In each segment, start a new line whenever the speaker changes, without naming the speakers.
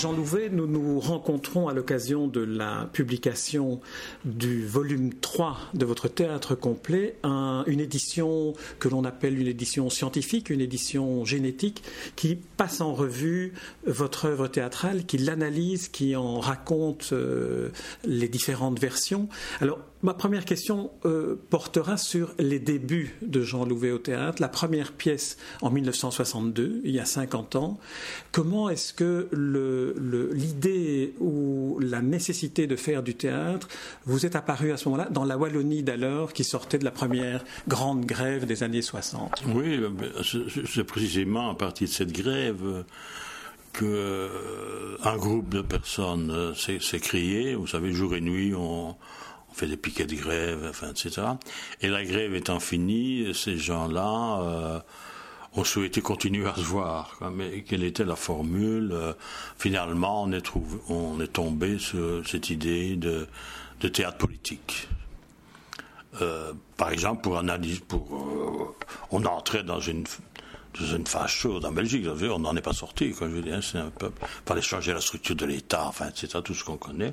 Jean Louvet, nous nous rencontrons à l'occasion de la publication du volume 3 de votre théâtre complet, une édition que l'on appelle une édition scientifique, une édition génétique, qui passe en revue votre œuvre théâtrale, qui l'analyse, qui en raconte euh, les différentes versions. Alors, Ma première question euh, portera sur les débuts de Jean Louvet au théâtre, la première pièce en 1962, il y a 50 ans. Comment est-ce que l'idée ou la nécessité de faire du théâtre vous est apparue à ce moment-là dans la Wallonie d'alors qui sortait de la première grande grève des années 60
Oui, euh, c'est précisément à partir de cette grève que euh, un groupe de personnes s'est créé. Vous savez, jour et nuit, on on fait des piquets de grève, enfin, etc. Et la grève étant finie, ces gens-là euh, ont souhaité continuer à se voir. Mais quelle était la formule euh, Finalement, on est, on tombé sur cette idée de, théâtre politique. Euh, par exemple, pour analyser, pour, on entrait dans une dans une phase chaude en Belgique. On n'en est pas sorti. Je veux dire, c'est un peu, fallait changer la structure de l'État, enfin, etc. Tout ce qu'on connaît.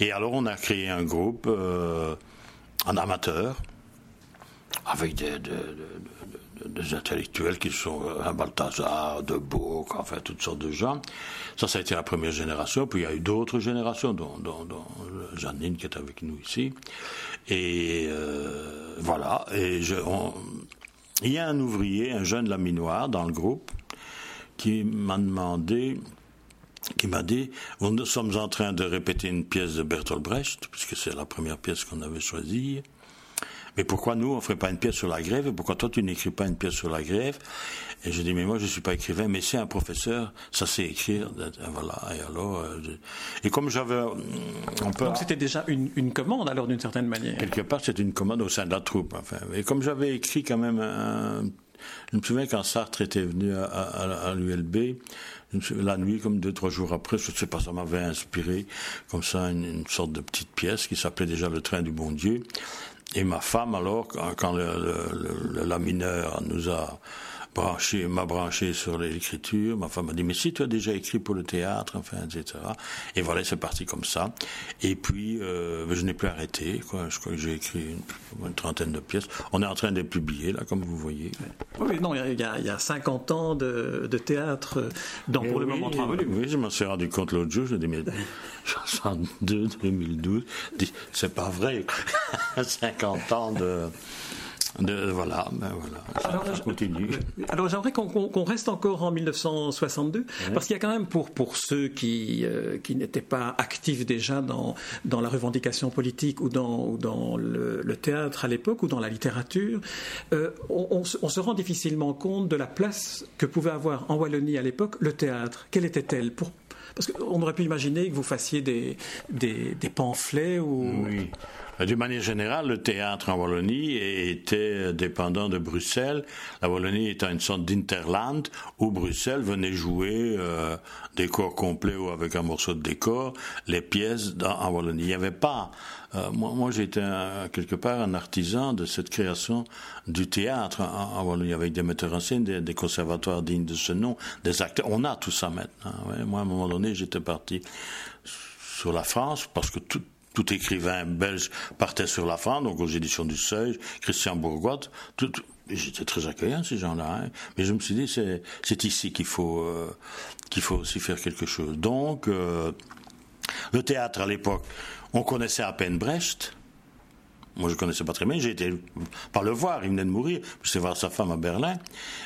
Et alors on a créé un groupe euh, en amateur avec des, intellectuels qui sont euh, un Balthazar, de Beau, enfin toutes sortes de gens. Ça, ça a été la première génération. Puis il y a eu d'autres générations, dont, dont, Janine qui est avec nous ici. Et euh, voilà. Et il y a un ouvrier, un jeune laminoir dans le groupe, qui m'a demandé qui m'a dit Nous sommes en train de répéter une pièce de Bertolt Brecht, puisque c'est la première pièce qu'on avait choisie. Mais pourquoi nous, on ferait pas une pièce sur la grève? Et pourquoi toi, tu n'écris pas une pièce sur la grève? Et je dis Mais moi, je suis pas écrivain, mais c'est un professeur, ça sait écrire. Voilà. Et alors, euh, et comme j'avais.
Donc c'était déjà une, commande, alors, d'une certaine manière
Quelque part, c'est une commande au sein de la troupe. Enfin. Et comme j'avais écrit quand même un. Je me souviens quand Sartre était venu à, à l'ULB, la nuit, comme deux, trois jours après, je ne sais pas, ça m'avait inspiré comme ça une, sorte de petite pièce qui s'appelait déjà Le train du bon Dieu. Et ma femme, alors, quand, le, le, le, lamineur nous a branché, m'a branché sur l'écriture. Ma femme m'a dit, mais si tu as déjà écrit pour le théâtre, enfin, etc. Et voilà, c'est parti comme ça. Et puis, euh, je n'ai plus arrêté, quoi. Je crois que j'ai écrit une, trentaine de pièces. On est en train de les publier, là, comme vous voyez.
Oui, non, il y a, il y a 50 ans de, de théâtre dans, pour le moment, trois volumes.
Oui, je m'en suis rendu compte l'autre jour. Je dis, mais 62, 2012, c'est pas vrai. 50 ans de voilà, ben voilà, alors, continue.
Alors j'aimerais qu'on reste encore en 1962, parce qu'il y a quand même pour, pour ceux qui, euh, qui n'étaient pas actifs déjà dans, dans la revendication politique ou dans, ou dans le, théâtre à l'époque ou dans la littérature, euh, on, se rend difficilement compte de la place que pouvait avoir en Wallonie à l'époque le théâtre. Quelle était-elle pour, Parce qu'on aurait pu imaginer que vous fassiez des, des, des pamphlets ou...
Oui. D'une manière générale, le théâtre en Wallonie était dépendant de Bruxelles. La Wallonie étant une sorte d'interland où Bruxelles venait jouer euh, décor complet ou avec un morceau de décor les pièces en Wallonie. Il n'y avait pas. Euh, moi, moi j'étais quelque part un artisan de cette création du théâtre en, Wallonie avec des metteurs en scène, des, conservatoires dignes de ce nom, des acteurs. On a tout ça maintenant. Moi, à un moment donné, j'étais parti sur la France parce que tout, tout écrivain belge partait sur la France, donc aux éditions du Seuil, Christian Bourgois, tout, j'étais très accueillant ces gens-là, hein. mais je me suis dit c'est ici qu'il faut euh, qu'il faut aussi faire quelque chose. Donc euh, le théâtre à l'époque, on connaissait à peine Brecht. Moi, je connaissais pas très bien. J'ai été par le voir. Il venait de mourir. Je suis voir sa femme à Berlin,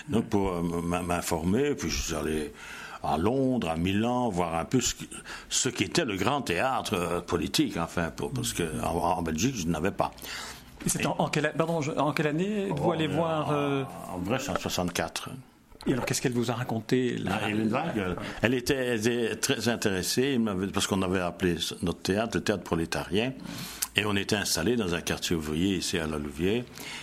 donc pour euh, m'informer. Puis je suis allé à Londres, à Milan, voir un peu ce, qui était le grand théâtre euh, politique, enfin, parce qu'en en, Belgique, je n'avais pas.
C'est en, quelle, en quelle année vous oh, allez voir
euh... En Brest, en 64.
Et alors, qu'est-ce qu'elle vous a raconté là
Elle était, très intéressée, parce qu'on avait appelé notre théâtre le théâtre prolétarien. Et on était installé dans un quartier ouvrier ici à la Louvière.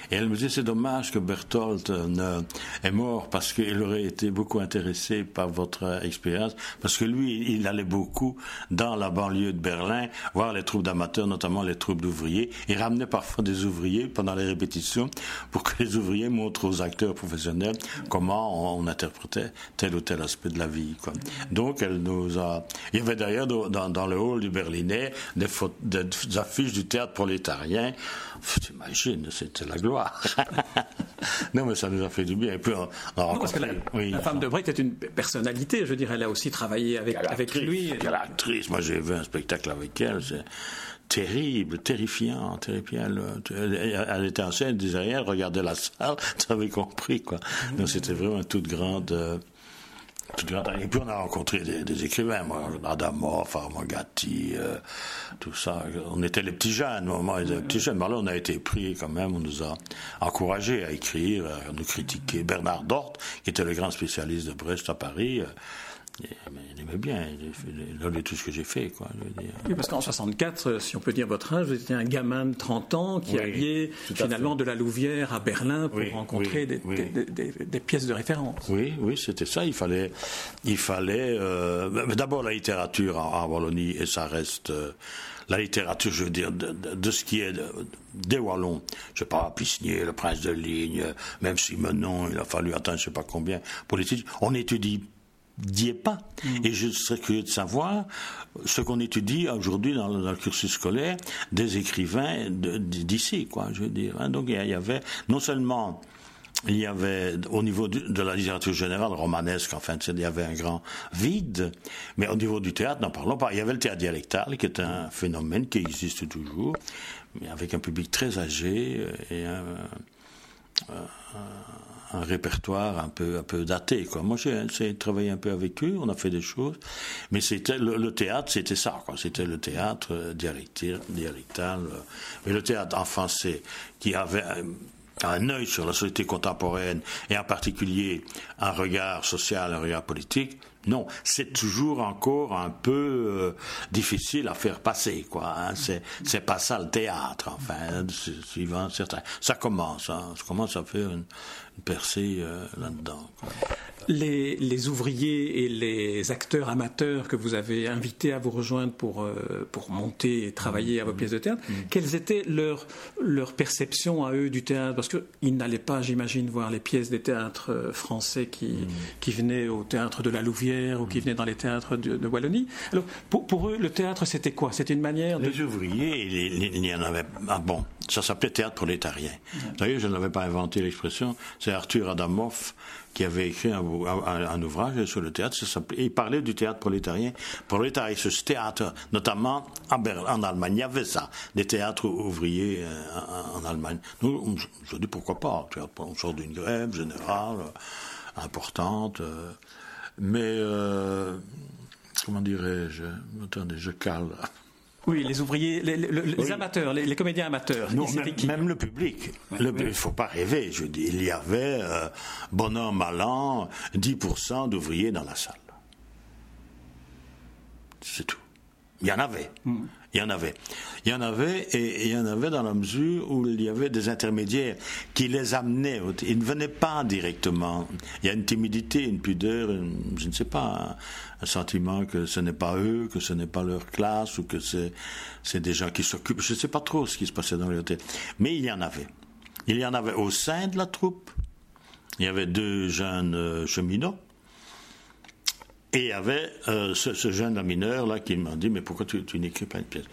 Et elle me disait c'est dommage que Berthold ne, est mort parce qu'il aurait été beaucoup intéressé par votre expérience. Parce que lui, il allait beaucoup dans la banlieue de Berlin voir les troupes d'amateurs, notamment les troupes d'ouvriers. Il ramenait parfois des ouvriers pendant les répétitions pour que les ouvriers montrent aux acteurs professionnels comment on interprétait tel ou tel aspect de la vie. Quoi. Donc, elle nous a. Il y avait d'ailleurs dans, dans, le hall du Berlinais des, des affiches du théâtre prolétarien. T'imagines, c'était la gloire. non, mais ça nous a fait du bien. Et puis,
on, parce que la, femme de Brecht est une personnalité. Je veux dire, elle a aussi travaillé avec, avec lui.
Quelle actrice Moi, j'ai vu un spectacle avec elle. Terrible, terrifiant, terrifiant. Elle, était en scène, elle disait rien, elle regardait la salle, tu avais compris, quoi. Donc c'était vraiment toute grande, euh, toute grande. Et puis on a rencontré des, écrivains, moi, Adamov, Armagati, euh, tout ça. On était les petits jeunes, moi, les petits jeunes. Mais là, on a été pris quand même, on nous a encouragés à écrire, à nous critiquer. Bernard Dort, qui était le grand spécialiste de Brest à Paris, euh, il aimait bien, il a tout ce que j'ai fait. Quoi,
Oui, parce qu'en 64, si on peut dire votre âge, vous étiez un gamin de 30 ans qui alliait finalement de la Louvière à Berlin pour rencontrer des, des, pièces de référence.
Oui, oui, c'était ça. Il fallait, il fallait euh, d'abord la littérature en, Wallonie, et ça reste... Euh, la littérature, je veux dire, de, ce qui est des Wallons. Je sais pas, Pisnier, le prince de Ligne, même si maintenant il a fallu attendre je sais pas combien pour On étudie n'y est pas. Et je serais curieux de savoir ce qu'on étudie aujourd'hui dans, le cursus scolaire des écrivains d'ici, quoi, je veux dire. Hein. Donc il y avait non seulement il y avait au niveau de la littérature générale romanesque, enfin, il y avait un grand vide, mais au niveau du théâtre, n'en parlons pas. Il y avait le théâtre dialectal, qui est un phénomène qui existe toujours, mais avec un public très âgé et un, un répertoire un peu, un peu daté. Quoi. Moi, j'ai travaillé un peu avec eux, on a fait des choses, mais c'était le, théâtre, c'était ça. C'était le théâtre euh, dialectal, dialectal euh, mais le théâtre en français qui avait un œil sur la société contemporaine et en particulier un regard social, un regard politique, non, c'est toujours encore un peu euh, difficile à faire passer, quoi. Hein. C'est, pas ça le théâtre, enfin, suivant certains. Ça commence, hein. ça commence à faire une, percée euh, là-dedans.
Les, ouvriers et les acteurs amateurs que vous avez invités à vous rejoindre pour, euh, pour monter et travailler à vos pièces de théâtre, mm. quelles étaient leurs leur perceptions à eux du théâtre? Parce qu'ils n'allaient pas, j'imagine, voir les pièces des théâtres euh, français qui, mm. qui venaient au théâtre de la Louvière ou qui venaient dans les théâtres de, Wallonie. Alors, pour, pour, eux, le théâtre, c'était quoi? C'était une manière de...
Les ouvriers, il y en avait... Ah bon, ça s'appelait théâtre prolétarien. D'ailleurs, je n'avais pas inventé l'expression, c'est Arthur Adamoff qui avait écrit un, ouvrage sur le théâtre. il parlait du théâtre prolétarien. Ce théâtre, notamment en, Allemagne, il y avait ça, des théâtres ouvriers euh, en, Allemagne. Nous, je dis pourquoi pas. On sort d'une grève générale euh, importante, euh, mais comment dirais-je Attendez, je cale.
Oui, les ouvriers, les, amateurs, les, comédiens amateurs.
Non, même, le public. Il ne faut pas rêver. Je dis, il y avait, euh, bon an, mal an, 10% d'ouvriers dans la salle. C'est tout. Il y en avait. Il y en avait. Il y en avait, et il y en avait dans la mesure où il y avait des intermédiaires qui les amenaient. Ils ne venaient pas directement. Il y a une timidité, une pudeur, je ne sais pas, un, sentiment que ce n'est pas eux, que ce n'est pas leur classe, ou que c'est, c'est des gens qui s'occupent. Je ne sais pas trop ce qui se passait dans les hôtels. Mais il y en avait. Il y en avait au sein de la troupe. Il y avait deux jeunes euh, cheminots et il y avait euh, ce, jeune mineur là qui m'a dit mais pourquoi tu, n'écris pas une pièce?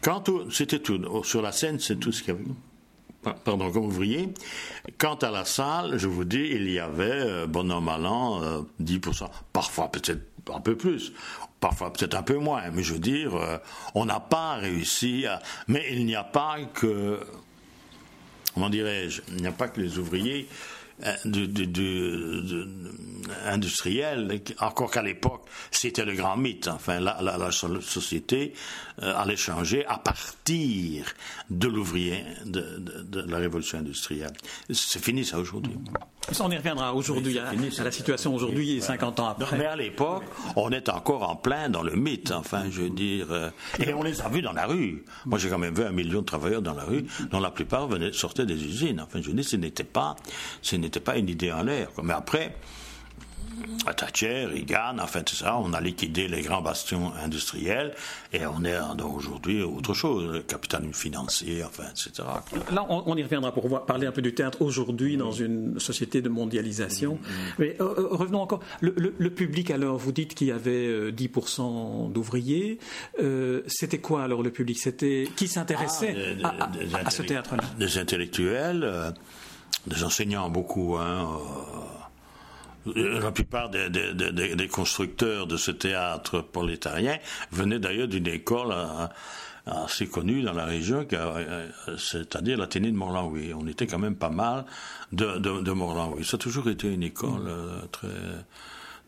Quant c'était tout sur la scène, c'est tout ce qu'il y avait. Pardon, comme ouvrier. Quant à la salle, je vous dis, il y avait, euh, bon an, mal an, 10%. Euh, parfois peut-être un peu plus, parfois peut-être un peu moins, mais je veux dire, on n'a pas réussi à... Mais il n'y a pas que... Comment dirais-je Il n'y a pas que les ouvriers euh, de, de, de, industriel, encore qu'à l'époque, c'était le grand mythe. Enfin, la, la, la société euh, allait changer à partir de l'ouvrier de, de, la révolution industrielle. C'est fini ça aujourd'hui.
on y reviendra aujourd'hui, à, la situation aujourd'hui et 50 ans après.
mais à l'époque, on est encore en plein dans le mythe, enfin, je veux dire. Euh, et on les a vus dans la rue. Moi, j'ai quand même vu un million de travailleurs dans la rue, dont la plupart venaient, sortaient des usines. Enfin, je veux dire, ce n'était pas, ce n'était pas une idée en l'air. Mais après, Thatcher, Reagan, enfin tout ça, on a liquidé les grands bastions industriels et on est aujourd'hui autre chose, le capitalisme financier, enfin, etc.
Là, on, y reviendra pour parler un peu du théâtre aujourd'hui dans une société de mondialisation. Mm, mm. Mais euh, euh, revenons encore. Le, public, alors, vous dites qu'il y avait 10% euh, d'ouvriers. C'était quoi alors le public? C'était qui s'intéressait ah, à, ce théâtre-là?
Des intellectuels, des enseignants beaucoup. Hein, la plupart des, constructeurs de ce théâtre prolétarien venaient d'ailleurs d'une école euh, assez connue dans la région, euh, c'est-à-dire l'Athénée de Morlanlouis. On était quand même pas mal de, de, Morlanlouis. Ça a toujours été une école euh, très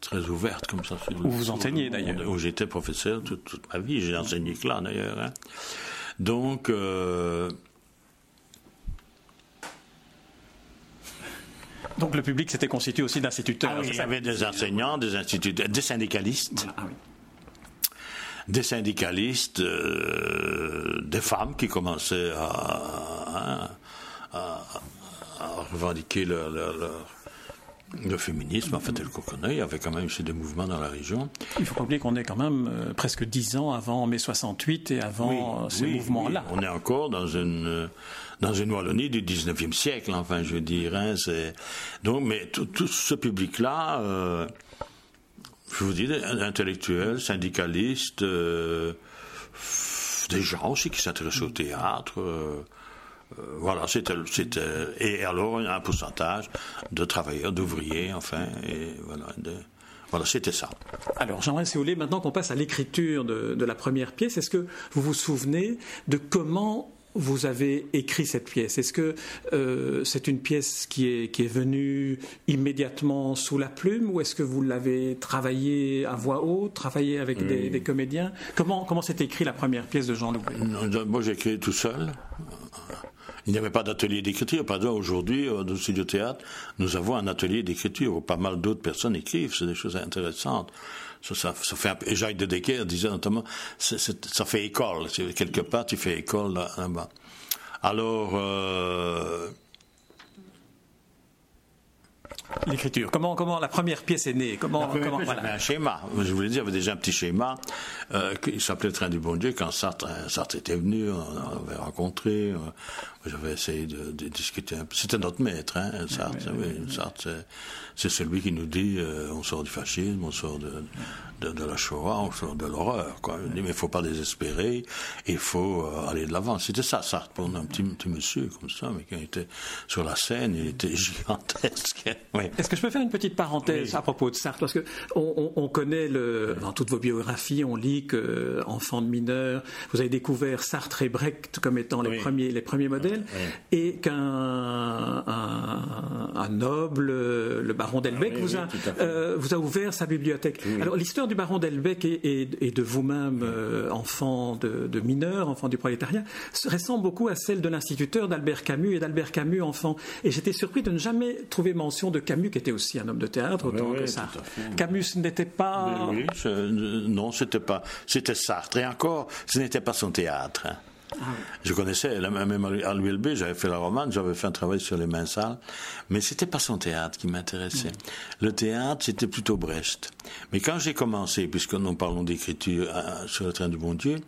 très ouverte comme ça.
Où vous enseignez d'ailleurs
Où j'étais professeur toute, ma vie, j'ai enseigné que là d'ailleurs. Hein. Donc,
Donc le public s'était constitué aussi d'instituteurs.
Ah il y avait des enseignants, des instituteurs, des syndicalistes. Ah des syndicalistes, euh, des femmes qui commençaient à, revendiquer leur, le féminisme, en fait, tel qu'on connaît, il y avait quand même eu des mouvements dans la région.
Il faut pas oublier qu'on est quand même euh, presque dix ans avant mai 68 et avant ces mouvements-là.
on est encore dans une dans une Wallonie du 19e siècle, enfin, je veux dire. Hein, donc, mais tout, ce public-là, euh, je vous dis, intellectuels, syndicalistes, euh, des gens aussi qui s'intéressaient au théâtre. Euh, voilà, c'était, c'était, et alors un pourcentage de travailleurs, d'ouvriers, enfin, et voilà, voilà, c'était ça.
Alors, j'aimerais, si vous voulez, maintenant qu'on passe à l'écriture de, de, la première pièce, est-ce que vous vous souvenez de comment vous avez écrit cette pièce? Est-ce que euh, c'est une pièce qui est, qui est venue immédiatement sous la plume ou est-ce que vous l'avez travaillée à voix haute, travaillée avec des, comédiens? Comment, comment s'est écrit la première pièce de Jean Louvet
Moi, j'ai écrit tout seul. Il n'y avait pas d'atelier d'écriture. Par exemple, aujourd'hui, au studio théâtre, nous avons un atelier d'écriture où pas mal d'autres personnes écrivent. C'est des choses intéressantes. Ça, ça, ça fait un peu, Jacques de Decker disait notamment, ça fait école. Quelque part, tu fais école là-bas. Alors, euh,
L'écriture. Comment, comment la première pièce est née? Comment, comment
un schéma. Je voulais dire, il y avait déjà un petit schéma euh, qui s'appelait Train du Bon Dieu. Quand Sartre, Sartre était venu, on, avait rencontré. Euh, j'avais essayé de, discuter un peu. C'était notre maître, hein, Sartre. Sartre, c'est celui qui nous dit euh, on sort du fascisme, on sort de, de, la Shoah, on sort de l'horreur. Quoi. Il dit mais il faut pas désespérer, il faut euh, aller de l'avant. C'était ça, Sartre, pour un petit, petit monsieur comme ça, mais qui était sur la scène, il était gigantesque.
Est-ce que je peux faire une petite parenthèse à propos de Sartre Parce que on, on, connaît le, dans toutes vos biographies, on lit que enfant de mineur, vous avez découvert Sartre et Brecht comme étant les premiers les premiers modèles, et qu'un un, un noble, le baron baron Delbecq vous, a, euh, vous a ouvert sa bibliothèque. Alors l'histoire du baron Delbecq et, de vous-même, euh, enfant de, de, mineur, enfant du prolétariat, ressemble beaucoup à celle de l'instituteur d'Albert Camus et d'Albert Camus enfant. Et j'étais surpris de ne jamais trouver mention de Camus, qui était aussi un homme de théâtre autant que Sartre. Camus n'était pas.
oui, non, c'était pas. C'était Sartre. Et encore, ce n'était pas son théâtre. Ah je connaissais, même à l'ULB, j'avais fait la romane, j'avais fait un travail sur les mains sales, mais c'était pas son théâtre qui m'intéressait. Le théâtre, c'était plutôt Brest. Mais quand j'ai commencé, puisque nous parlons d'écriture euh, sur le train du bon Dieu,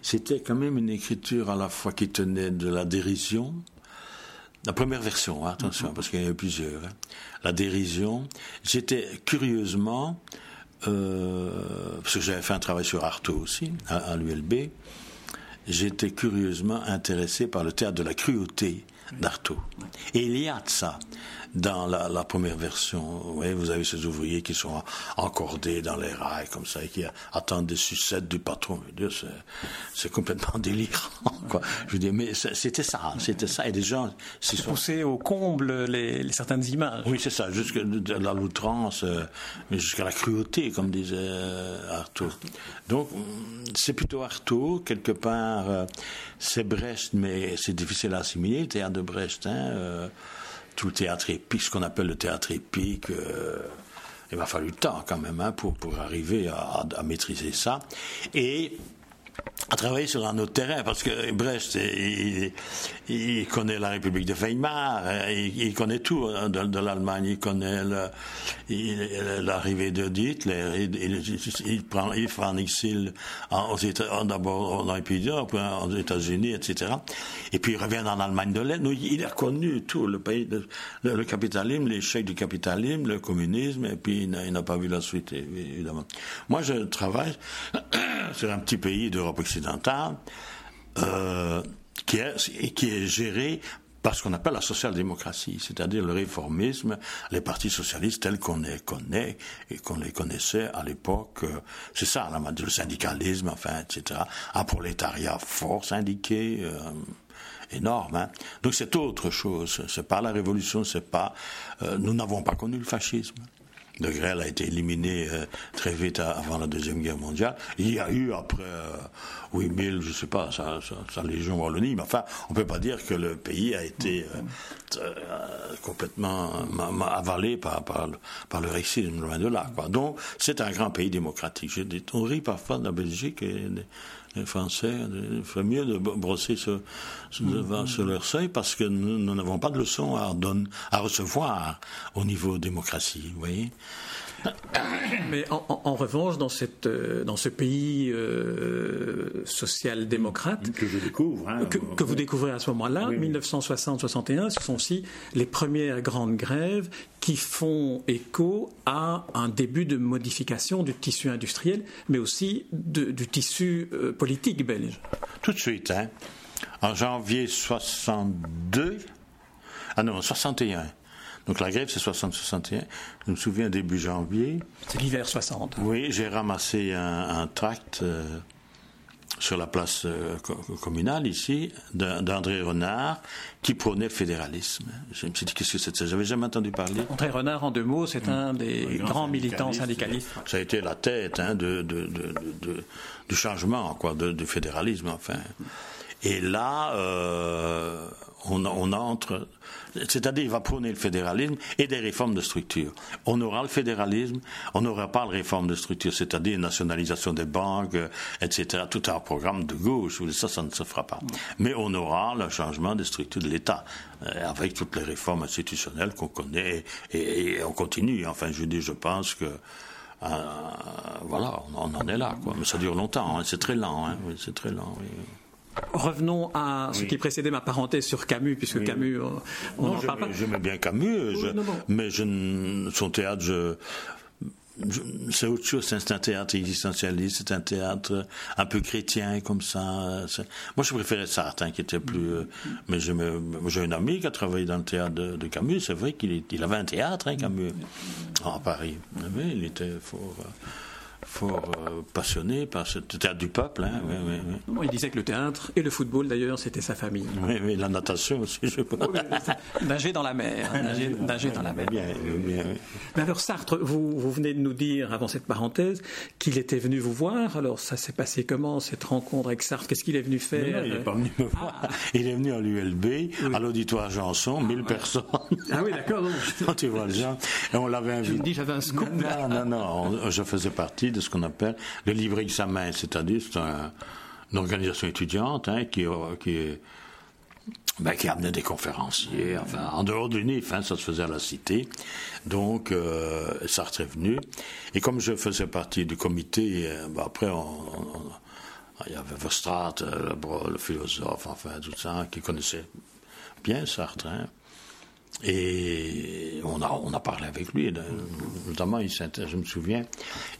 c'était quand même une écriture à la fois qui tenait de la dérision, la première version, hein, attention, mhm. parce qu'il y en a eu plusieurs. Hein. La dérision. J'étais curieusement, euh, parce que j'avais fait un travail sur Artaud aussi, à l'ULB, j'étais curieusement intéressé par le théâtre de la cruauté d'Artaud. Et il y a de ça dans la, première version. vous avez ces ouvriers qui sont encordés dans les rails comme ça et qui attendent des sucettes du patron. C'est complètement délirant. Quoi. Je veux dire, mais c'était ça, c'était ça. Et des gens
s'y sont poussés au comble les, certaines images.
Oui, c'est ça, jusqu'à la l'outrance, euh, jusqu'à la cruauté, comme disait euh, Artaud. Donc, c'est plutôt Artaud quelque part. Euh, c'est Brest, mais c'est difficile à assimiler le théâtre de Brest. Hein, tout le théâtre épique, ce qu'on appelle le théâtre épique. Euh, il m'a fallu le temps quand même hein, pour, pour arriver à, maîtriser ça. Et à travailler sur un autre terrain parce que Brecht, il, connaît la République de Weimar, il, connaît tout hein, de, l'Allemagne, il connaît l'arrivée de Hitler, il, prend, il fait un exil d'abord dans les pays d'Europe, aux États-Unis, etc. Et puis il revient en Allemagne de l'Est. Il a connu tout le pays, le, capitalisme, l'échec du capitalisme, le communisme, et puis il n'a pas vu la suite, évidemment. Moi, je travaille sur un petit pays d'Europe occidentale euh, qui, est, qui est géré par ce qu'on appelle la social-démocratie, c'est-à-dire le réformisme, les partis socialistes tels qu'on les connaît et qu'on les connaissait à l'époque. Euh, c'est ça, le syndicalisme, enfin, etc. Un prolétariat fort syndiqué. Euh, énorme. Hein. Donc c'est autre chose. C'est pas la révolution, c'est pas. nous n'avons pas connu le fascisme de Grelle a été éliminé euh, très vite avant la Deuxième Guerre mondiale. Il y a eu après euh, 8000, je sais pas, sa, sa, légion Wallonie, mais enfin, on peut pas dire que le pays a été euh, euh, complètement avalé par, par, par le racisme, loin de là. Quoi. Donc, c'est un grand pays démocratique. Je, on rit parfois de la Belgique et les Français, il ferait mieux de brosser sur, sur, leur seuil parce que nous n'avons pas de leçons à, à recevoir au niveau démocratie, vous voyez.
Mais en, revanche, dans, cette, euh, dans ce pays euh, social-démocrate
que je découvre, hein,
que, vous découvrez à ce moment-là, 1960-61, ce sont aussi les premières grandes grèves qui font écho à un début de modification du tissu industriel, mais aussi du tissu euh, politique belge.
Tout de suite, hein. en janvier 62, ah non, 61. Donc la grève, c'est 60-61. Je me souviens, début janvier.
C'est l'hiver 60.
Oui, j'ai ramassé un, tract euh, sur la place euh, communale ici d'André Renard qui prônait le fédéralisme. Je me suis dit, qu'est-ce que c'est J'avais jamais entendu parler.
André Renard, en deux mots, c'est un des grands militants syndicalistes.
Ça a été la tête hein, de, du changement, quoi, du fédéralisme, enfin. Et là, euh, on, entre c'est-à-dire, il va prôner le fédéralisme et des réformes de structure. On aura le fédéralisme, on n'aura pas la réforme de structure, c'est-à-dire nationalisation des banques, euh, etc. Tout un programme de gauche, ça, ça ne se fera pas. Mais on aura le changement des structures de l'État, euh, avec toutes les réformes institutionnelles qu'on connaît, et, on continue. Enfin, je dis, je pense que euh, voilà, on, en est là, quoi. Mais ça dure longtemps, hein. c'est très lent, hein. c'est très lent. Oui.
Revenons à ce qui précédait ma parenthèse sur Camus, puisque Camus, on n'en parle pas.
J'aimais bien Camus, mais je, son théâtre, c'est autre chose, c'est un théâtre existentialiste, c'est un théâtre un peu chrétien comme ça. Moi, je préférais Sartre, hein, qui était plus. Euh, mais j'ai un ami qui a travaillé dans le théâtre de, Camus. C'est vrai qu'il avait un théâtre, hein, Camus, à Paris. Mais il était fort. Euh, fort euh, passionné par ce théâtre du peuple. Hein,
il disait que le théâtre et le football, d'ailleurs, c'était sa famille.
Oui, mais la natation aussi, je
pense. nager dans la mer. Nager, dans la mer. Bien, bien, mais alors, Sartre, vous, vous, venez de nous dire, avant cette parenthèse, qu'il était venu vous voir. Alors, ça s'est passé comment, cette rencontre avec Sartre? Qu'est-ce qu'il est venu faire?
Il n'est pas venu me voir. Ah. Il est venu à l'ULB, à l'auditoire Janson, 1000 personnes.
Ah oui, d'accord.
tu vois le genre. Et on l'avait invité.
Je me dis, j'avais un scoop.
Non, non, non. Je faisais partie de ce qu'on appelle le livre examen, c'est-à-dire c'est une organisation étudiante hein, qui, qui, ben, qui amenait des conférenciers, enfin, en dehors du NIF, hein, ça se faisait à la cité. Donc, euh, Sartre est venu. Et comme je faisais partie du comité, euh, ben, après, il y avait Verstraat, euh, le, le, philosophe, enfin, tout ça, qui connaissait bien Sartre. Hein. Et on a, on a parlé avec lui, notamment, il je me souviens,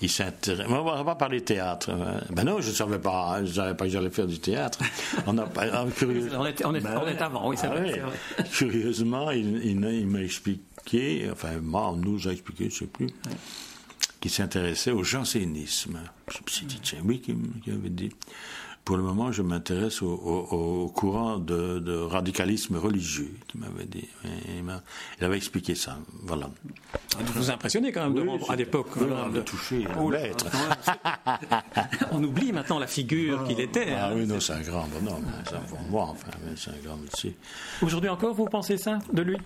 il s'intéresse. On va pas parler théâtre. Ben non, je ne savais pas, je savais pas que j'allais faire du théâtre.
On, a, ah, on, est, on, est, ben on est avant, oui, c'est ah vrai,
Curieusement, il, il, m'a expliqué, enfin, moi, nous a expliqué, je ne sais plus, qu'il s'intéressait au jansénisme. Je me suis dit, tiens, oui, qui, qui avait dit pour le moment, je m'intéresse au, courant de, radicalisme religieux, qui m'avait dit. Il, avait expliqué ça. Voilà.
Vous vous impressionnez quand même à l'époque.
de toucher oh, l'être.
On oublie maintenant la figure qu'il était.
Ah hein. oui, non, c'est un grand bonhomme. Hein, c'est un enfin, c'est un grand métier.
Aujourd'hui encore, vous pensez ça de lui?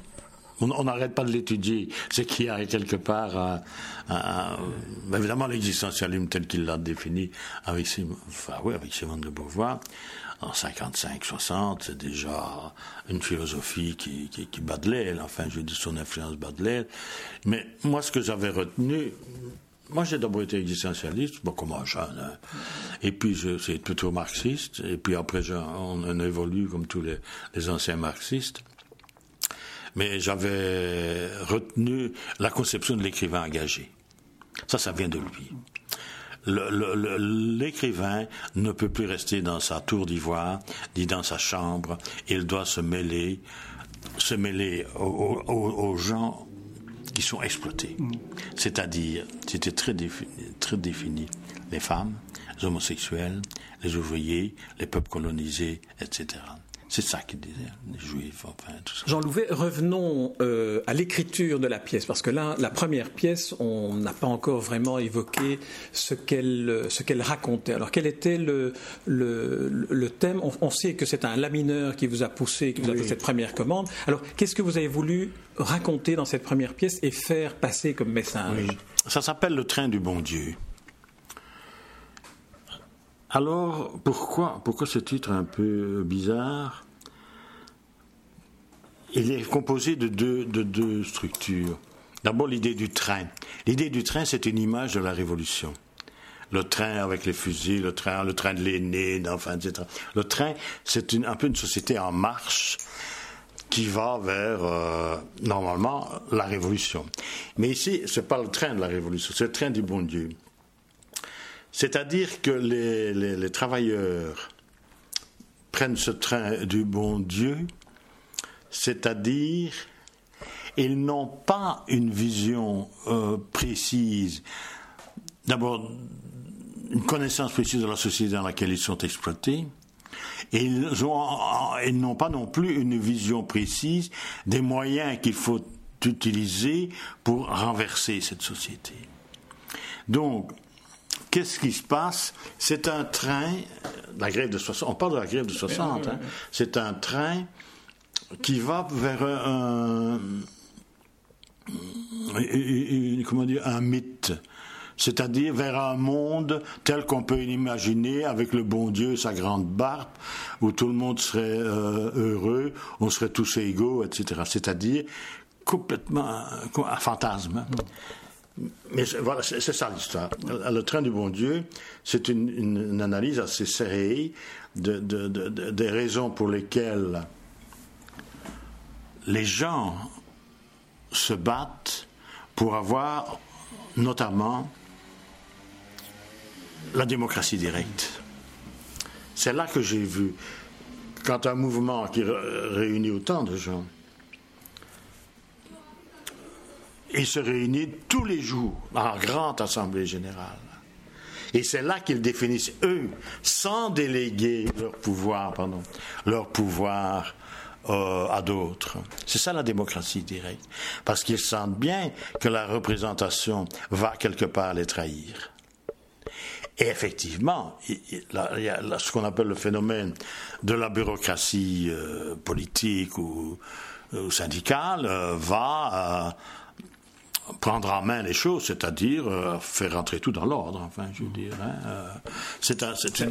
On n'arrête pas de l'étudier. C'est qu'il y quelque part, évidemment, l'existentialisme tel qu'il l'a défini avec, enfin, oui, avec Simone de Beauvoir, en 55-60, c'est déjà une philosophie qui, qui, qui bat de l'aile, enfin, je dis son influence bat de l'aile. Mais moi, ce que j'avais retenu, moi, j'ai d'abord été existentialiste, bon, comme un jeune, hein. et puis c'est plutôt marxiste, et puis après, on, on, évolue comme tous les anciens marxistes mais j'avais retenu la conception de l'écrivain engagé. Ça, ça vient de lui. L'écrivain ne peut plus rester dans sa tour d'ivoire, ni dans sa chambre. Il doit se mêler, se mêler aux, gens qui sont exploités. Mm. C'est-à-dire, c'était très très défini, les femmes, les homosexuels, les ouvriers, les peuples colonisés, etc. C'est ça qu'il disait, les juifs, enfin, tout ça.
Jean Louvet, revenons euh, à l'écriture de la pièce, parce que là, la première pièce, on n'a pas encore vraiment évoqué ce qu'elle ce qu'elle racontait. Alors, quel était le, le, le thème? On, sait que c'est un lamineur qui vous a poussé, qui vous a fait cette première commande. Alors, qu'est-ce que vous avez voulu raconter dans cette première pièce et faire passer comme message?
Ça s'appelle Le train du bon Dieu. Alors, pourquoi, ce titre un peu bizarre? Il est composé de deux, de deux structures. D'abord, l'idée du train. L'idée du train, c'est une image de la Révolution. Le train avec les fusils, le train, le train de Lénine, enfin, etc. Le train, c'est un peu une société en marche qui va vers, euh, normalement, la Révolution. Mais ici, ce n'est pas le train de la Révolution, c'est le train du bon Dieu. C'est-à-dire que les, travailleurs prennent ce train du bon Dieu, c'est-à-dire ils n'ont pas une vision euh, précise, d'abord une connaissance précise de la société dans laquelle ils sont exploités, et ils, ils n'ont pas non plus une vision précise des moyens qu'il faut utiliser pour renverser cette société. Donc, qu'est-ce qui se passe? C'est un train, la grève de 60, on parle de la grève de 60, hein. c'est un train qui va vers un, comment dire, un mythe c'est-à-dire vers un monde tel qu'on peut l'imaginer avec le bon Dieu, sa grande barbe, où tout le monde serait euh, heureux, on serait tous égaux, etc. C'est-à-dire complètement un fantasme. Mais voilà, c'est ça l'histoire. Le train du bon Dieu, c'est une, analyse assez serrée de, des raisons pour lesquelles les gens se battent pour avoir notamment la démocratie directe. C'est là que j'ai vu, quand un mouvement qui réunit autant de gens, il se réunit tous les jours en grande assemblée générale. Et c'est là qu'ils définissent, eux, sans déléguer leur pouvoir, pardon, leur pouvoir euh, à d'autres. C'est ça la démocratie directe. Parce qu'ils sentent bien que la représentation va quelque part les trahir. Et effectivement, ce qu'on appelle le phénomène de la bureaucratie euh, politique ou, syndicale euh, va prendre en main les choses, c'est-à-dire euh, faire rentrer tout dans l'ordre. Enfin, je veux dire, hein, euh,
c'est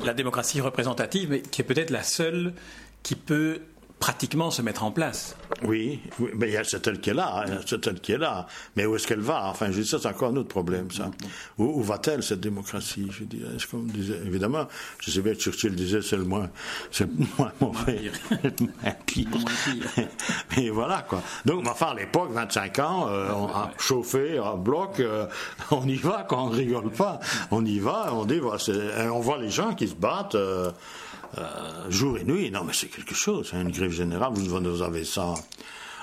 la démocratie représentative, mais qui est peut-être la seule qui peut pratiquement se mettre en place.
Oui, mais il y a c'est elle qui est là, hein, c'est elle qui est là. Mais où est-ce qu'elle va? Enfin, je dis ça, c'est encore un autre problème, ça. Où, va-t-elle cette démocratie? Je dirais, comme disait, évidemment, je sais bien que Churchill disait, c'est le moins, c'est le moins mauvais, pire. Mais voilà quoi. Donc, enfin, à l'époque, 25 ans, euh, on a chauffé, en bloc, euh, on y va, quand on rigole pas, on y va, on dit, voilà, on voit les gens qui se battent. Euh, euh, jour et nuit. Non, mais c'est quelque chose. Hein, une grève générale, vous, vous avez ça.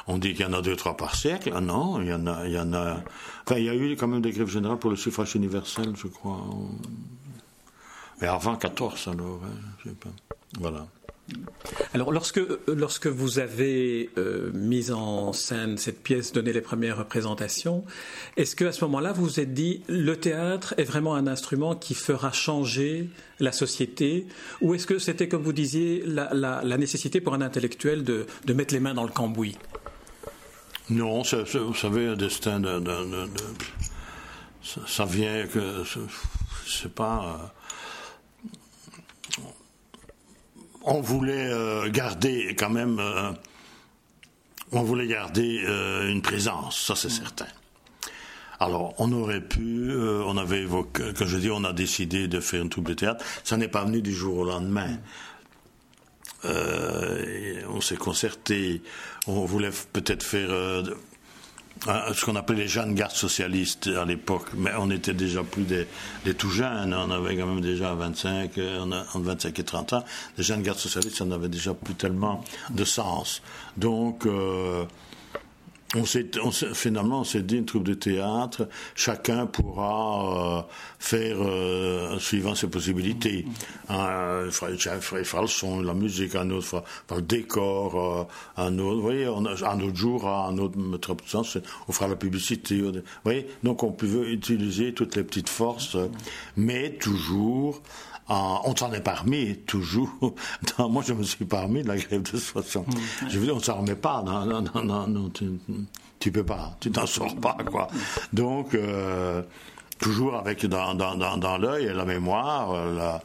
On dit qu'il y en a deux, trois par siècle. Ah non, il y en a, il y en a. Enfin, il y a eu quand même des grèves générales pour le suffrage universel, je crois. Mais avant 14, alors. Hein, je sais pas. Voilà.
Alors, lorsque, lorsque vous avez euh, mis en scène cette pièce, donné les premières représentations, est-ce qu'à ce moment-là, vous vous êtes dit, le théâtre est vraiment un instrument qui fera changer la société? Ou est-ce que c'était, comme vous disiez, la, nécessité pour un intellectuel de, mettre les mains dans le cambouis?
Non, vous savez, un destin de, ça, vient que c'est pas. Euh, on voulait euh, garder quand même. Euh, on voulait garder une présence, ça c'est certain. Alors, on aurait pu, on avait évoqué, que je dis, on a décidé de faire une troupe de théâtre. Ça n'est pas venu du jour au lendemain. on s'est concerté, on voulait peut-être faire ce qu'on appelait les jeunes gardes socialistes à l'époque, mais on était déjà plus des, tout jeunes, on avait quand même déjà 25, entre 25 et 30 ans, les jeunes gardes socialistes, ça n'avait déjà plus tellement de sens. Donc, euh, on s'est, finalement, on s'est dit une troupe de théâtre, chacun pourra euh, faire euh, suivant ses possibilités. Un fera, le son, la musique, un autre fera, le décor, euh, un autre, vous voyez, on un autre jour, un autre on fera la publicité. Vous voyez, donc on peut utiliser toutes les petites forces, mais toujours on s'en est parmi toujours. moi, je me suis parmi de la grève de 60. Mm. Je veux dire, on s'en remet pas. Non, non, non, non, tu, tu peux pas, tu t'en sors pas, quoi. Donc, euh, toujours avec dans, dans, dans, dans l'œil et la mémoire, la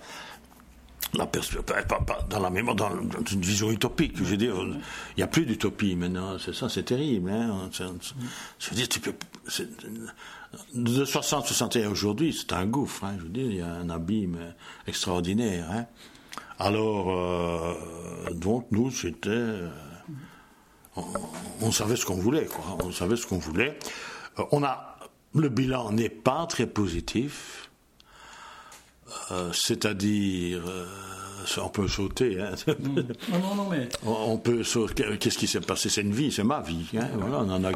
dans la mémoire, dans, une vision utopique. Je veux dire, il n'y a plus d'utopie maintenant. C'est ça, c'est terrible. Hein. Je veux de 60, 61 aujourd'hui, c'est un gouffre. Hein, je veux dire, il y a un abîme extraordinaire. Hein. Alors, euh, donc, nous, c'était. Euh, on, savait ce qu'on voulait, quoi. On savait ce qu'on voulait. Euh, on a. Le bilan n'est pas très positif. C'est-à-dire on peut sauter. Hein.
Mm. Non, non, mais...
On peut sauter. Qu'est-ce qui s'est passé? C'est une vie, c'est ma vie. Hein. Voilà, on en a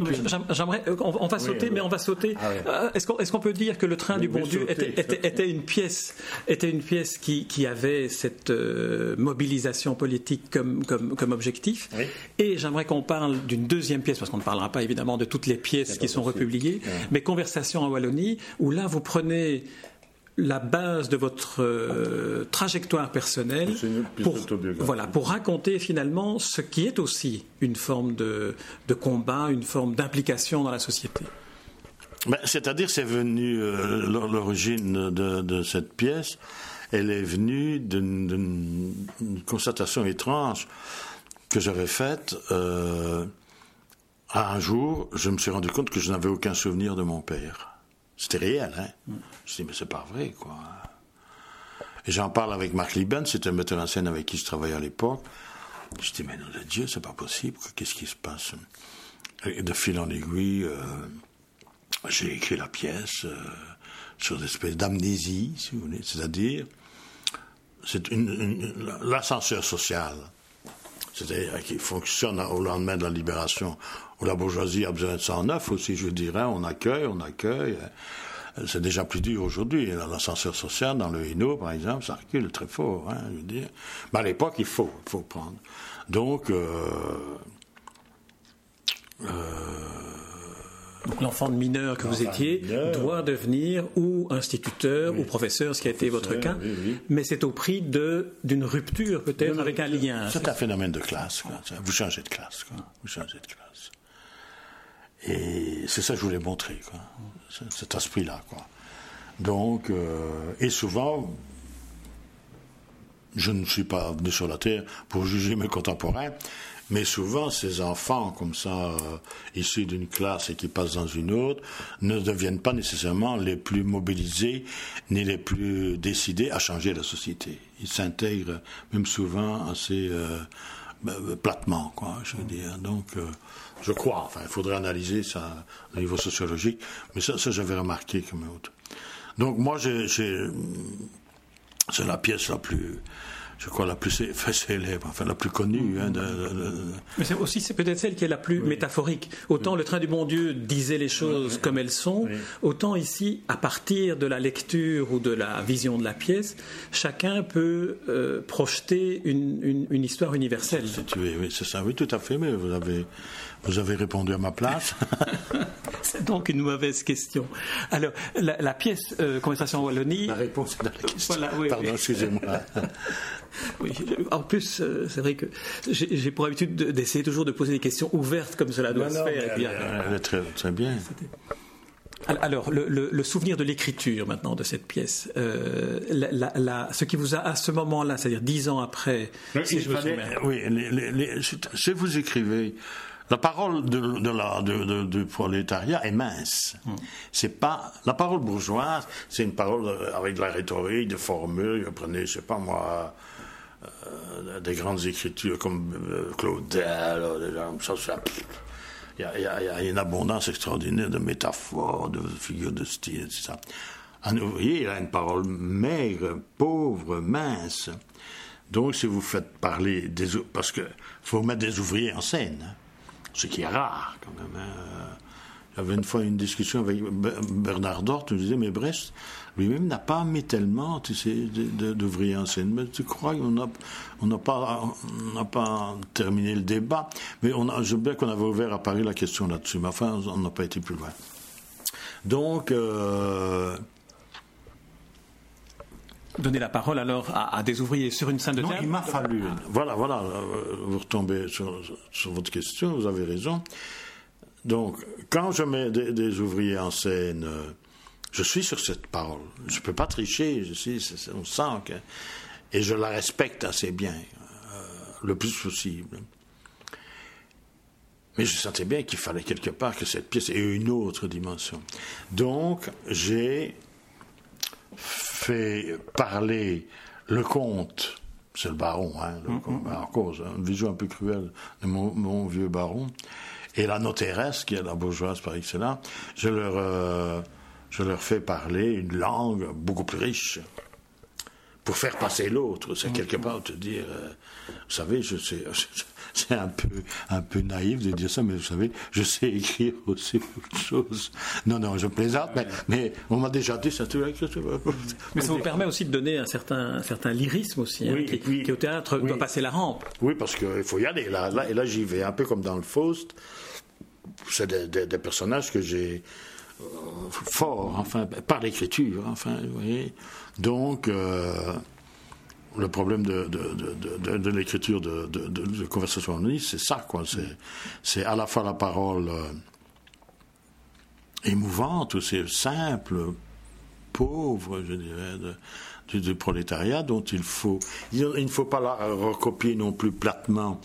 J'aimerais. Euh, on, va sauter, mais on va sauter. Ah euh, est-ce qu'on peut dire que le train du bon Dieu était, une pièce, était une pièce qui, avait cette euh, mobilisation politique comme, comme, comme objectif? Et j'aimerais qu'on parle d'une deuxième pièce, parce qu'on ne parlera pas évidemment de toutes les pièces qui sont republiées, mais Conversation en Wallonie, où là vous prenez la base de votre euh, trajectoire personnelle pour, voilà, pour raconter finalement ce qui est aussi une forme de, combat, une forme d'implication dans la société.
Ben, c'est-à-dire, c'est venu, euh, l'origine de, cette pièce, elle est venue d'une constatation étrange que j'avais faite. Euh, un jour, je me suis rendu compte que je n'avais aucun souvenir de mon père. C'était réel, hein. Mm. Je dis, mais c'est pas vrai, quoi. Et j'en parle avec Marc Liben, c'était un metteur en scène avec qui je travaillais à l'époque. Je dis, mais non de Dieu, c'est pas possible, qu'est-ce qui se passe? Et de fil en aiguille, euh, j'ai écrit la pièce euh, sur une espèce d'amnésie, si vous voulez, c'est-à-dire, c'est l'ascenseur social c'est-à-dire qui fonctionne au lendemain de la libération, où la bourgeoisie a besoin de 109 aussi, je dirais, on accueille, on accueille. C'est déjà plus dur aujourd'hui. L'ascenseur social dans le Hainaut, par exemple, ça recule très fort, hein, je veux dire. Mais à l'époque, il faut, faut prendre. Donc, euh, euh,
donc l'enfant de mineur que vous étiez doit devenir ou instituteur ou professeur, ce qui a été votre cas, mais c'est au prix d'une rupture peut-être avec un lien.
C'est un phénomène de classe. Vous changez de classe. Vous changez de classe. Et c'est ça que je voulais montrer, cet esprit-là. Donc, euh, et souvent, je ne suis pas venu sur la Terre pour juger mes contemporains, mais souvent, ces enfants, comme ça, euh, issus d'une classe et qui passent dans une autre, ne deviennent pas nécessairement les plus mobilisés ni les plus décidés à changer la société. Ils s'intègrent même souvent assez euh, bah, euh, platement, quoi, je veux dire. Donc, je crois, enfin, il faudrait analyser ça au niveau sociologique, mais ça, ça j'avais remarqué comme autre. Donc, moi, j'ai, c'est la pièce la plus je crois, la plus célèbre, enfin la plus connue. Hein,
Mais c'est aussi c'est peut-être celle qui est la plus métaphorique. Autant le train du bon Dieu disait les choses comme elles sont, autant ici, à partir de la lecture ou de la vision de la pièce, chacun peut euh, projeter une, une, histoire universelle.
Oui, c'est ça, oui, tout à fait, mais vous avez, vous avez répondu à ma place.
c'est donc une mauvaise question. Alors, la, pièce euh, Conversation en Wallonie.
La réponse est dans la question. Pardon, excusez-moi.
Oui, en plus, euh, c'est vrai que j'ai pour habitude d'essayer toujours de poser des questions ouvertes comme cela doit se faire.
elle, est très, très bien.
Alors, le, souvenir de l'écriture maintenant de cette pièce, euh, ce qui vous a à ce moment-là, c'est-à-dire dix ans après,
si je Oui, si vous écrivez, la parole de, la, de, du prolétariat est mince. Hmm. C'est pas la parole bourgeoise, c'est une parole avec de la rhétorique, des formules. Vous prenez, je sais pas moi, euh, des grandes écritures comme euh, Claudel, ça, ça il y, a, une abondance extraordinaire de métaphores, de figures de style, etc. Un ouvrier, il a une parole maigre, pauvre, mince. Donc, si vous faites parler des... Parce qu'il faut mettre des ouvriers en scène, hein, ce qui est rare, quand même. Hein. J'avais une fois une discussion avec Bernard Dort, je disais, mais Brest, lui-même n'a pas mis tellement, tu sais, d'ouvriers en scène. Mais tu crois qu'on n'a pas terminé le débat, mais on a, je veux bien qu'on avait ouvert à Paris la question là-dessus, mais enfin, on n'a pas été plus loin. Donc, euh,
donner la parole alors à, des ouvriers sur une scène de
non, il m'a fallu. Voilà, voilà, euh, vous retombez sur, votre question, vous avez raison. Donc, quand je mets des, ouvriers en scène, euh, je suis sur cette parole. Je ne peux pas tricher, je sais, on sent que. Et je la respecte assez bien, euh, le plus possible. Mais je sentais bien qu'il fallait quelque part que cette pièce ait une autre dimension. Donc, j'ai fait parler le comte, c'est le baron, hein, le mm-hmm. en cause, une vision un peu cruelle de mon, vieux baron, et la notéresse, qui est la bourgeoise par excellence, je leur, euh, je leur fais parler une langue beaucoup plus riche pour faire passer l'autre. C'est quelque part te dire, euh, vous savez, je sais, c'est un peu, un peu naïf de dire ça, mais vous savez, je sais écrire aussi autre chose. Non, non, je plaisante, mais, on m'a déjà dit ça.
Mais ça vous permet aussi de donner un certain, un certain lyrisme aussi, hein, qui, au théâtre doit passer la rampe.
Oui, parce qu'il faut y aller. Là, là, et là, j'y vais, un peu comme dans le Faust. C'est des, personnages que j'ai euh, forts, enfin, par l'écriture, enfin, vous voyez. Donc, euh, le problème de, l'écriture de, conversation en ligne, c'est ça, quoi. C'est à la fois la parole euh, émouvante, ou c'est simple, pauvre, je dirais, du, prolétariat, dont il faut. Il ne faut pas la recopier non plus platement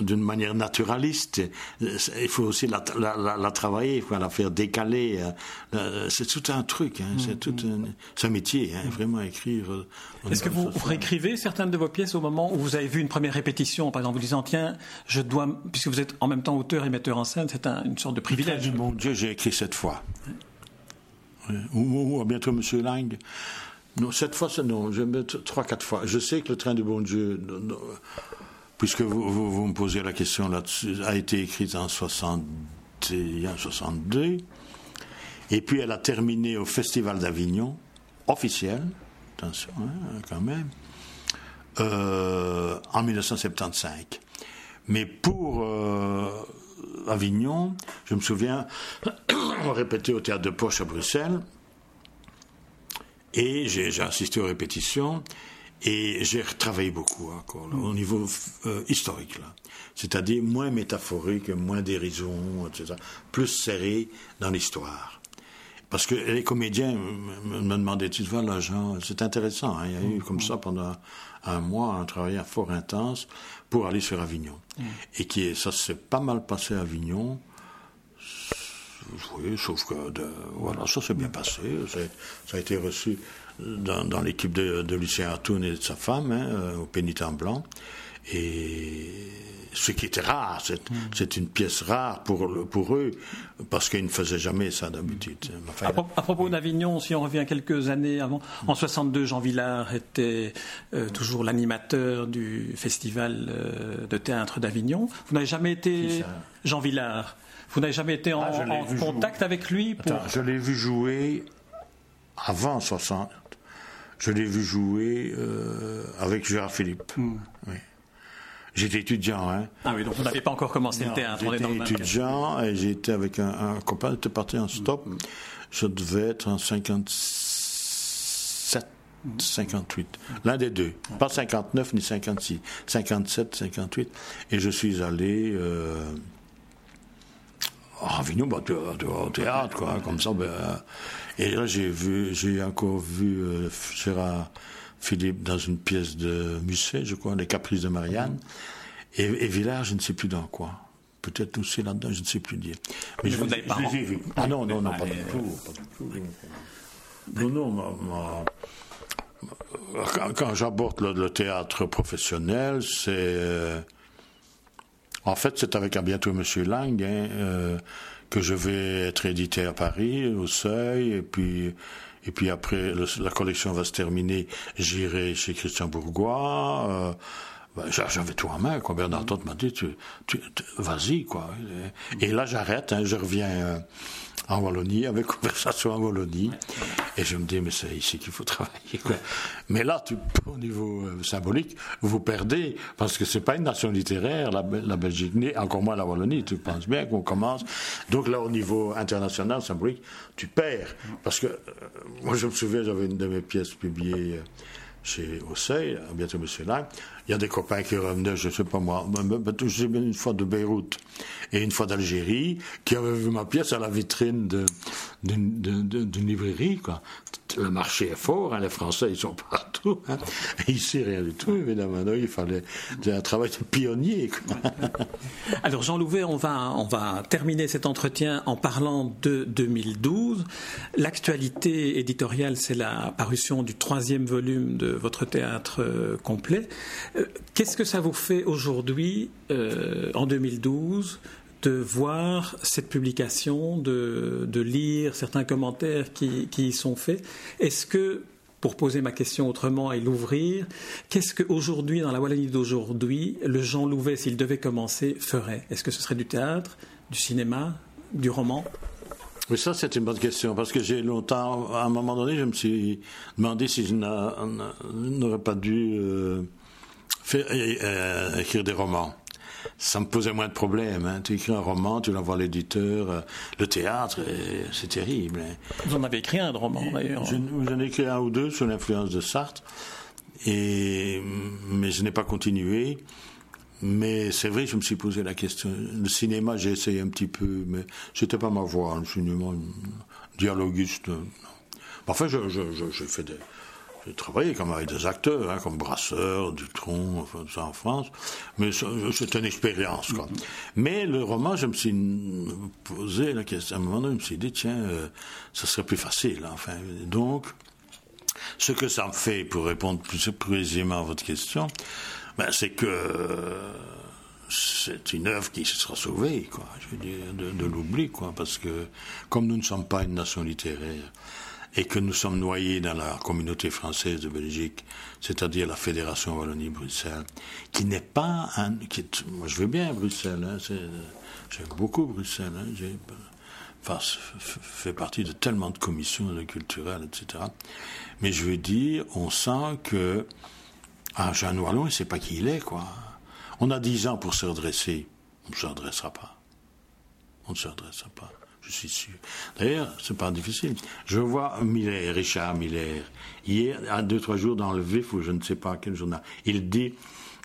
d'une manière naturaliste. Il faut aussi la, travailler, il faut la faire décaler. Euh, c'est tout un truc, hein. c'est tout un, métier, hein, vraiment écrire. Euh,
Est-ce que vous réécrivez certaines de vos pièces au moment où vous avez vu une première répétition, par exemple, vous disant tiens, je dois, puisque vous êtes en même temps auteur et metteur en scène, c'est une sorte de privilège.
Mon Dieu, j'ai écrit cette fois. Ou, à bientôt, Monsieur Lang. Non, cette fois, non. Je vais mettre trois, quatre fois. Je sais que le train du bon Dieu puisque vous, me posez la question là-dessus, a été écrite en 61, 62, et puis elle a terminé au Festival d'Avignon, officiel, attention hein, quand même, euh, en 1975. Mais pour euh, Avignon, je me souviens, on répétait au théâtre de Poche à Bruxelles, et j'ai assisté aux répétitions, et j'ai retravaillé beaucoup encore, au niveau euh, historique, là. C'est-à-dire moins métaphorique, moins dérision, etc. Plus serré dans l'histoire. Parce que les comédiens me, demandaient, tu vois, l'agent, c'est intéressant, hein, il y a eu comme ça pendant un mois un travail fort intense pour aller sur Avignon. Et qui ça s'est pas mal passé à Avignon. Oui, sauf que, voilà, ça s'est bien passé. Ça a été reçu dans, l'équipe de, Lucien Artoun et de sa femme, hein, euh, au pénitent blanc. Et ce qui était rare, mm. c'est une pièce rare pour, pour eux, parce qu'ils ne faisaient jamais ça d'habitude.
à, propos d'Avignon, si on revient quelques années avant, en 62, Jean Villard était euh, toujours l'animateur du festival euh, de théâtre d'Avignon. Vous n'avez jamais été Jean Villard Vous n'avez jamais été en, ah, contact avec lui
Je l'ai vu jouer avant 60, je l'ai vu jouer euh, avec Gérard Philippe. Hmm. J'étais étudiant. Hein.
Ah oui, donc vous n'avez pas encore commencé le théâtre.
J'étais étudiant et j'étais avec un, copain, on était parti en stop. Hmm. Je devais être en 57, 58. L'un des deux. Pas 59 ni 56. 57, 58. Et je suis allé euh, à Avignon, bah, au théâtre, quoi. Comme ça, ben, et là, j'ai vu, j'ai encore vu euh, Gérard Philippe dans une pièce de Musset, je crois, Les Caprices de Marianne. Et, et Villard, je ne sais plus dans quoi peut-être aussi là-dedans, je ne sais plus dire.
Mais, je, vous n'avez pas vu.
Ah non, non, non, pas, du tout, pas du tout. Non, non, quand, j'aborde le, théâtre professionnel, c'est. Euh, en fait, c'est avec à bientôt Monsieur Lang hein, euh, que je vais être édité à Paris, au Seuil, et puis. Et puis après, la collection va se terminer, j'irai chez Christian Bourgois. Euh, ben, j'avais tout en main, quoi. Bernard m'a dit, tu, vas-y, quoi. Et là, j'arrête, hein, je reviens en Wallonie, avec conversation en Wallonie. Et je me dis, mais c'est ici qu'il faut travailler. Quoi. Mais là, tu, au niveau euh, symbolique, vous perdez, parce que c'est pas une nation littéraire, la, la Belgique, ni encore moins la Wallonie. Tu penses bien qu'on commence. Donc là, au niveau international, symbolique, tu perds. Parce que, euh, moi, je me souviens, j'avais une de mes pièces publiées. Euh, chez Ossey, bientôt Monsieur Lang, il y a des copains qui revenaient, je sais pas moi, j'ai une fois de Beyrouth et une fois d'Algérie, qui avaient vu ma pièce à la vitrine d'une librairie, quoi. Le marché est fort, hein, les Français, ils sont partout. Hein. ici, rien du tout, évidemment. il fallait un travail de pionnier.
Alors, Jean Louvet, on va, on va terminer cet entretien en parlant de 2012. L'actualité éditoriale, c'est la parution du troisième volume de votre théâtre euh, complet. Euh, qu'est-ce que ça vous fait aujourd'hui, euh, en 2012, de voir cette publication, de, lire certains commentaires qui, qui y sont faits. Est-ce que, pour poser ma question autrement et l'ouvrir, qu'est-ce qu'aujourd'hui, dans la Wallonie d'aujourd'hui, le Jean Louvet, s'il devait commencer, ferait? Est-ce que ce serait du théâtre, du cinéma, du roman?
Oui, ça c'est une bonne question, parce que j'ai longtemps, à un moment donné, je me suis demandé si je n'aurais pas dû euh, euh, écrire des romans. Ça me posait moins de problèmes. Hein. Tu écris un roman, tu l'envoies à l'éditeur. Euh, le théâtre, c'est terrible. Hein.
Vous en avez écrit un de roman, d'ailleurs.
J'en ai écrit un ou deux sous l'influence de Sartre, et, mais je n'ai pas continué. Mais c'est vrai, je me suis posé la question. Le cinéma, j'ai essayé un petit peu, mais c'était pas ma voie. Le cinéma, dialoguiste. Enfin, j'ai fait des. J'ai travaillé comme avec des acteurs, hein, comme Brasseur, Dutron, enfin, ça en France. Mais c'était une expérience. Mais le roman, je me suis posé la question. À un moment donné, je me suis dit, tiens, euh, ça serait plus facile, hein, enfin. Donc, ce que ça me fait, pour répondre plus précisément à votre question, ben, c'est que c'est une œuvre qui se sera sauvée, quoi, je veux dire, de, l'oubli, quoi, parce que comme nous ne sommes pas une nation littéraire et que nous sommes noyés dans la communauté française de Belgique, c'est-à-dire la Fédération Wallonie-Bruxelles, qui n'est pas un, moi je veux bien Bruxelles, hein, j'aime beaucoup Bruxelles, hein, j'ai, enfin, fait partie de tellement de commissions culturelles, etc. Mais je veux dire, on sent que ah, Jean Wallon, il ne sait pas qui il est, quoi. On a dix ans pour se redresser. On ne se redressera pas. On ne se redressera pas, je suis sûr. D'ailleurs, c'est pas difficile. Je vois Miller, Richard Miller, hier, à deux, trois jours dans le vif, ou je ne sais pas quel journal, il dit,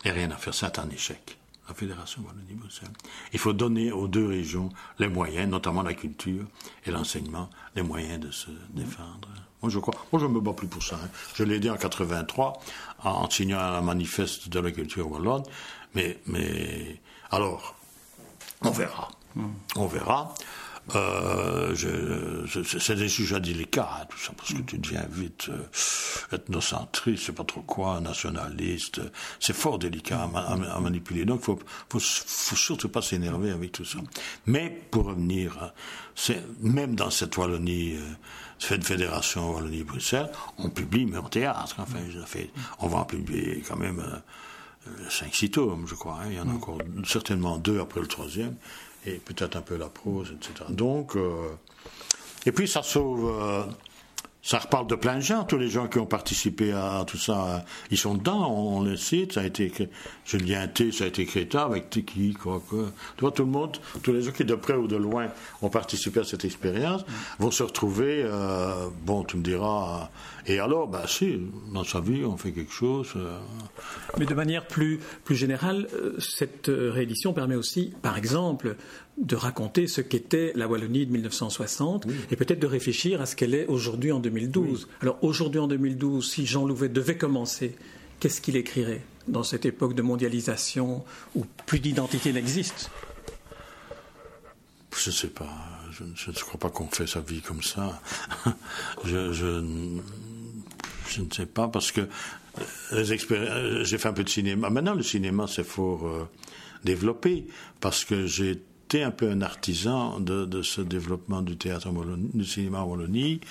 il n'y a rien à faire, c'est un échec. La Fédération Wallonie-Bruxelles. Il faut donner aux deux régions les moyens, notamment la culture et l'enseignement, les moyens de se défendre. Moi, je crois. Moi, je me bats plus pour ça. Hein. Je l'ai dit en 83, en, signant un manifeste de la culture wallonne. Mais, mais, alors, on verra. On verra. Euh, c'est des sujets délicats, hein, tout ça, parce que tu deviens vite euh, ethnocentriste, je sais pas trop quoi, nationaliste. C'est fort délicat à, manipuler. Donc, faut, faut, faut surtout pas s'énerver avec tout ça. Mais pour revenir, hein, c'est même dans cette Wallonie. Euh, cette fédération Wallonie-Bruxelles, on publie mais en théâtre. Enfin, fait, on va en publier quand même euh, cinq, six tomes, je crois. Hein. Il y en a mm. encore certainement deux après le troisième, et peut-être un peu la prose, etc. Donc, euh, et puis ça sauve. Euh, ça reparle de plein de gens, tous les gens qui ont participé à tout ça, ils sont dedans, on, le cite, ça a été Julien T, ça a été Créta avec Tiki, quoi, quoi. Tu vois, tout le monde, tous les gens qui de près ou de loin ont participé à cette expérience vont se retrouver, euh, bon, tu me diras, et alors, bah si, dans sa vie, on fait quelque chose. Euh.
Mais de manière plus, plus générale, euh, cette réédition permet aussi, par exemple, de raconter ce qu'était la Wallonie de 1960 et peut-être de réfléchir à ce qu'elle est aujourd'hui en 2012. Alors aujourd'hui en 2012, si Jean Louvet devait commencer, qu'est-ce qu'il écrirait dans cette époque de mondialisation où plus d'identité n'existe?
Je ne sais pas. Je, ne crois pas qu'on fait sa vie comme ça. je, je, ne sais pas parce que j'ai fait un peu de cinéma. Maintenant, le cinéma, c'est fort euh, développé parce que j'ai été un peu un artisan de, ce développement du théâtre du cinéma en Wallonie.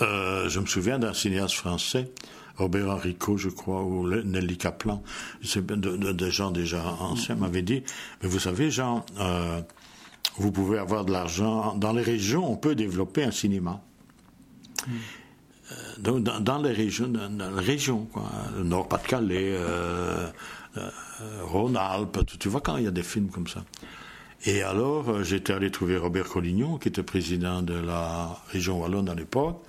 Euh, je me souviens d'un cinéaste français, Robert Enrico, je crois, ou Nelly Kaplan, de, de, gens déjà anciens, mm. m'avaient dit, mais vous savez, Jean, euh, vous pouvez avoir de l'argent. Dans les régions, on peut développer un cinéma. Euh, donc, dans, les régions, dans, la région, quoi, le Nord-Pas-de-Calais, euh, Rhône-Alpes, tu vois quand il y a des films comme ça. Et alors, euh, j'étais allé trouver Robert Collignon, qui était président de la région Wallonne à l'époque.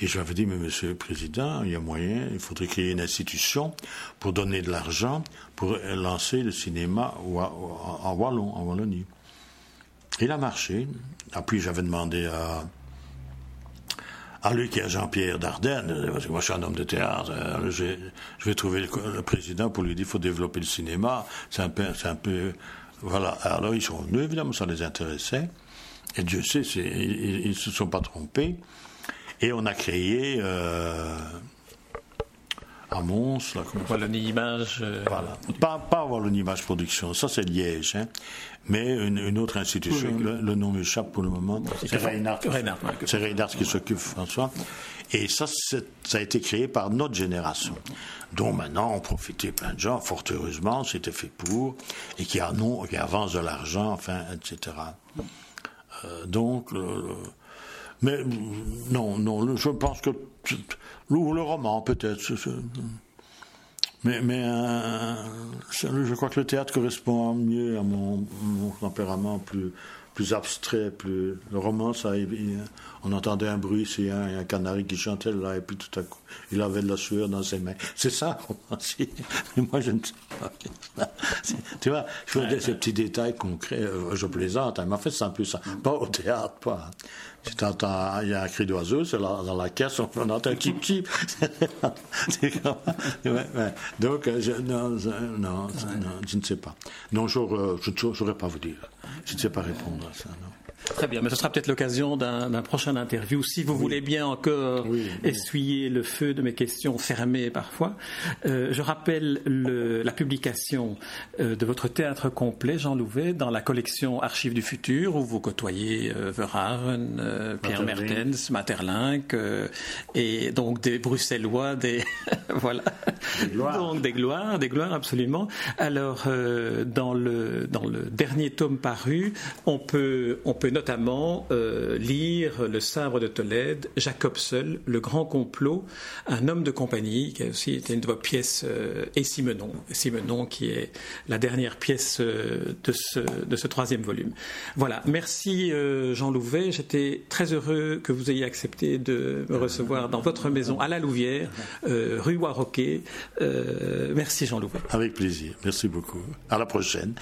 Et je lui avais dit, mais monsieur le président, il y a moyen, il faudrait créer une institution pour donner de l'argent pour lancer le cinéma en Wallon, en Wallonie. Il a marché. Puis j'avais demandé à à lui qui est Jean-Pierre Dardenne, parce que moi je suis un homme de théâtre, euh, je, vais trouver le, président pour lui dire qu'il faut développer le cinéma, c'est un peu, c'est un peu, voilà. Alors ils sont venus, évidemment ça les intéressait, et Dieu sait, ils, ne se sont pas trompés, et on a créé euh, à Mons, là,
Wallonie Image.
Euh, voilà, pas, pas Wallonie Image Production, ça c'est Liège, hein mais une, autre institution, le, nom m'échappe pour le moment.
C'est Reinhardt.
C'est Reinhardt qui s'occupe, François. Et ça, ça a été créé par notre génération, dont maintenant ont profité plein de gens, fort heureusement, c'était fait pour, et qui, qui avancent de l'argent, enfin, etc. Euh, donc, mais non, non, je pense que le roman, peut-être. Mais, mais euh, je crois que le théâtre correspond mieux à mon, mon tempérament plus, plus abstrait, plus le roman, ça, on entendait un bruit, c'est un, un, canari qui chantait là, et puis tout à coup, il avait de la sueur dans ses mains. C'est ça, Mais moi, je ne sais pas. Tu vois, je fais ouais, ces petits détails concrets, euh, je plaisante, hein, mais en fait, c'est un peu ça. Pas au théâtre, pas. Tu t'entends, il y a un cri d'oiseau, c'est dans la caisse, on entend un kip kip. Donc, euh, je, non, non, non, je ne sais pas. Non, je ne saurais pas vous dire. Je ne sais pas répondre à ça, non.
Très bien, mais ce sera peut-être l'occasion d'un prochain interview. Si vous voulez bien encore essuyer le feu de mes questions fermées parfois, euh, je rappelle le, la publication euh, de votre théâtre complet, Jean Louvet, dans la collection Archives du futur, où vous côtoyez euh, Verhaeren, euh, Pierre Mertens, Materlinck, et donc des Bruxellois, des voilà, des gloires. donc des gloires, des gloires absolument. Alors dans le dans le dernier tome paru, on peut on peut notamment euh, lire Le sabre de Tolède, Jacob Seul, Le grand complot, Un homme de compagnie, qui a aussi été une de vos pièces, euh, et Simenon, Simenon qui est la dernière pièce euh, de, ce, de ce troisième volume. Voilà, merci Jean Louvet, j'étais très heureux que vous ayez accepté de me recevoir dans votre maison à la Louvière, rue Warroquet. merci Jean Louvet.
Avec plaisir, merci beaucoup. À la prochaine.